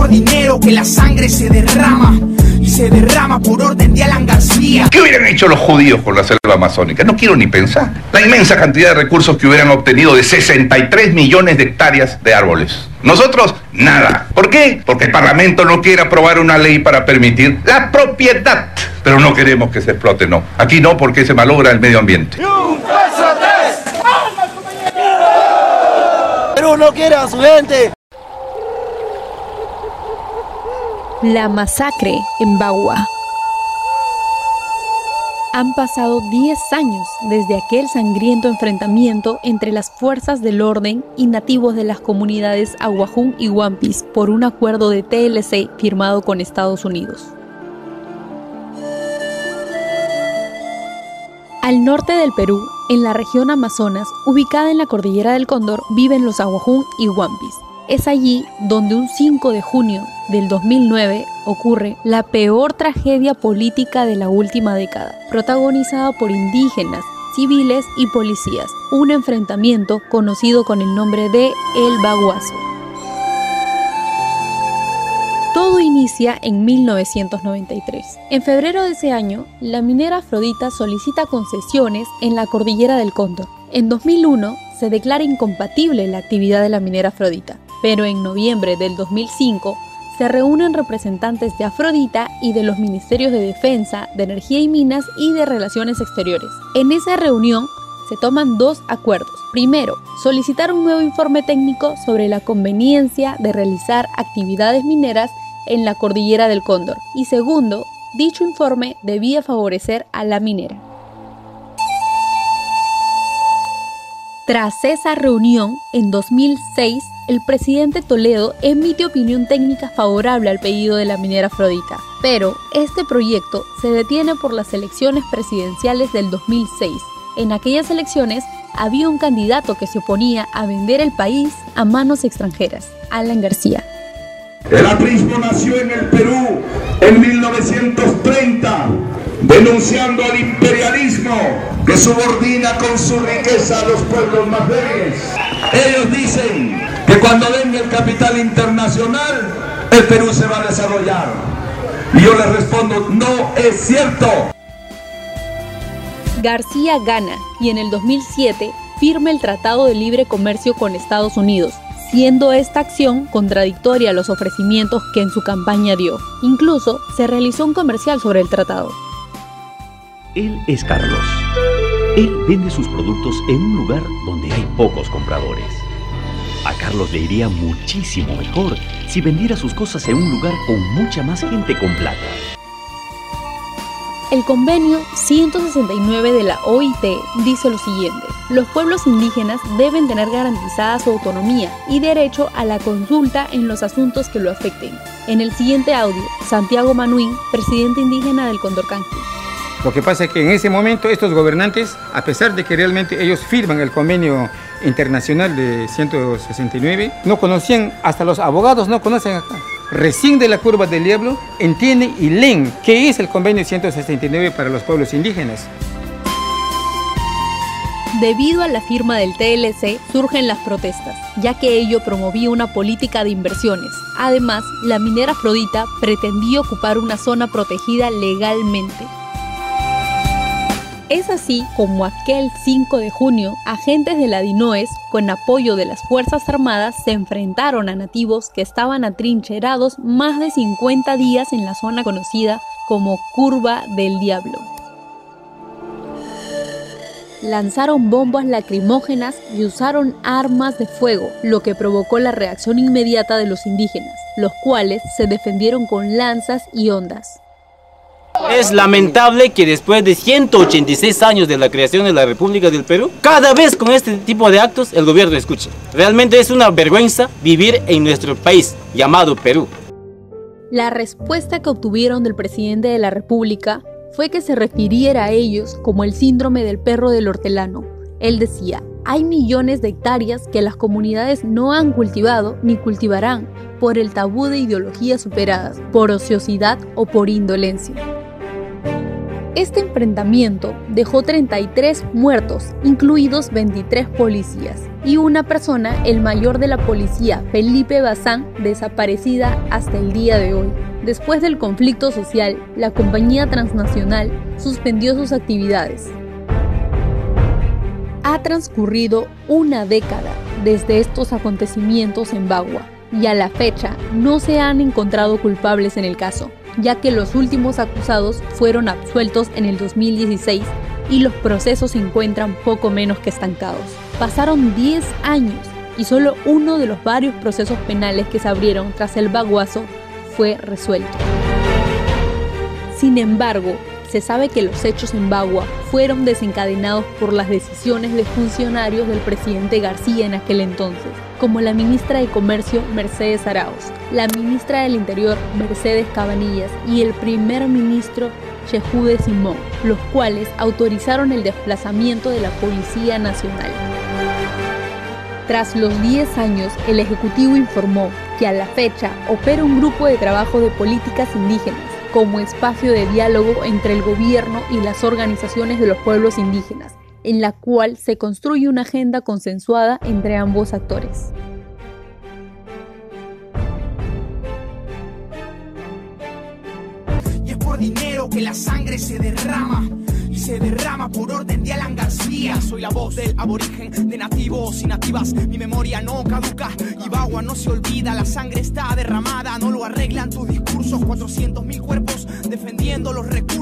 por dinero que la sangre se derrama y se derrama por orden de Alan García. ¿Qué hubieran hecho los judíos con la selva amazónica? No quiero ni pensar. La inmensa cantidad de recursos que hubieran obtenido de 63 millones de hectáreas de árboles. Nosotros, nada. ¿Por qué? Porque el Parlamento no quiere aprobar una ley para permitir la propiedad. Pero no queremos que se explote, no. Aquí no, porque se malogra el medio ambiente. Perú no quiere a su gente. La masacre en Bagua. Han pasado 10 años desde aquel sangriento enfrentamiento entre las fuerzas del orden y nativos de las comunidades Aguajún y Wampis por un acuerdo de TLC firmado con Estados Unidos. Al norte del Perú, en la región Amazonas, ubicada en la cordillera del Cóndor, viven los Aguajún y Wampis. Es allí donde un 5 de junio del 2009 ocurre la peor tragedia política de la última década, protagonizada por indígenas, civiles y policías, un enfrentamiento conocido con el nombre de El Baguazo. Todo inicia en 1993. En febrero de ese año, la minera Afrodita solicita concesiones en la cordillera del Cóndor. En 2001 se declara incompatible la actividad de la minera Afrodita, pero en noviembre del 2005 se reúnen representantes de Afrodita y de los Ministerios de Defensa, de Energía y Minas y de Relaciones Exteriores. En esa reunión se toman dos acuerdos. Primero, solicitar un nuevo informe técnico sobre la conveniencia de realizar actividades mineras en la cordillera del Cóndor. Y segundo, dicho informe debía favorecer a la minera. Tras esa reunión, en 2006, el presidente Toledo emite opinión técnica favorable al pedido de la minera Afrodita, pero este proyecto se detiene por las elecciones presidenciales del 2006. En aquellas elecciones había un candidato que se oponía a vender el país a manos extranjeras, Alan García. El aprismo nació en el Perú en 1930, denunciando al imperialismo que subordina con su riqueza a los pueblos más débiles. Ellos dicen que cuando venga el capital internacional, el Perú se va a desarrollar. Y yo les respondo, no es cierto. García gana y en el 2007 firma el Tratado de Libre Comercio con Estados Unidos, siendo esta acción contradictoria a los ofrecimientos que en su campaña dio. Incluso se realizó un comercial sobre el tratado. Él es Carlos. Él vende sus productos en un lugar donde hay pocos compradores. A Carlos le iría muchísimo mejor si vendiera sus cosas en un lugar con mucha más gente con plata. El convenio 169 de la OIT dice lo siguiente, los pueblos indígenas deben tener garantizada su autonomía y derecho a la consulta en los asuntos que lo afecten. En el siguiente audio, Santiago Manuín, presidente indígena del Condorcanqui. Lo que pasa es que en ese momento estos gobernantes, a pesar de que realmente ellos firman el convenio internacional de 169, no conocían, hasta los abogados no conocen acá recién de la curva del diablo, entienden y leen qué es el convenio 169 para los pueblos indígenas. Debido a la firma del TLC surgen las protestas, ya que ello promovía una política de inversiones. Además, la minera Afrodita pretendía ocupar una zona protegida legalmente. Es así como aquel 5 de junio, agentes de la DINOES, con apoyo de las Fuerzas Armadas, se enfrentaron a nativos que estaban atrincherados más de 50 días en la zona conocida como Curva del Diablo. Lanzaron bombas lacrimógenas y usaron armas de fuego, lo que provocó la reacción inmediata de los indígenas, los cuales se defendieron con lanzas y ondas. Es lamentable que después de 186 años de la creación de la República del Perú, cada vez con este tipo de actos el gobierno escuche. Realmente es una vergüenza vivir en nuestro país llamado Perú. La respuesta que obtuvieron del presidente de la República fue que se refiriera a ellos como el síndrome del perro del hortelano. Él decía, hay millones de hectáreas que las comunidades no han cultivado ni cultivarán por el tabú de ideologías superadas, por ociosidad o por indolencia. Este enfrentamiento dejó 33 muertos, incluidos 23 policías, y una persona, el mayor de la policía, Felipe Bazán, desaparecida hasta el día de hoy. Después del conflicto social, la compañía transnacional suspendió sus actividades. Ha transcurrido una década desde estos acontecimientos en Bagua y a la fecha no se han encontrado culpables en el caso ya que los últimos acusados fueron absueltos en el 2016 y los procesos se encuentran poco menos que estancados. Pasaron 10 años y solo uno de los varios procesos penales que se abrieron tras el baguazo fue resuelto. Sin embargo, se sabe que los hechos en Bagua fueron desencadenados por las decisiones de funcionarios del presidente García en aquel entonces, como la ministra de Comercio Mercedes Arauz, la ministra del Interior Mercedes Cabanillas y el primer ministro Chejude Simón, los cuales autorizaron el desplazamiento de la Policía Nacional. Tras los 10 años, el Ejecutivo informó que a la fecha opera un grupo de trabajo de políticas indígenas como espacio de diálogo entre el gobierno y las organizaciones de los pueblos indígenas, en la cual se construye una agenda consensuada entre ambos actores. Dinero que la sangre se derrama se derrama por orden de Alan García. Soy la voz del aborigen, de nativos y nativas. Mi memoria no caduca y Bagua no se olvida. La sangre está derramada, no lo arreglan tus discursos. 400 mil cuerpos defendiendo los recursos.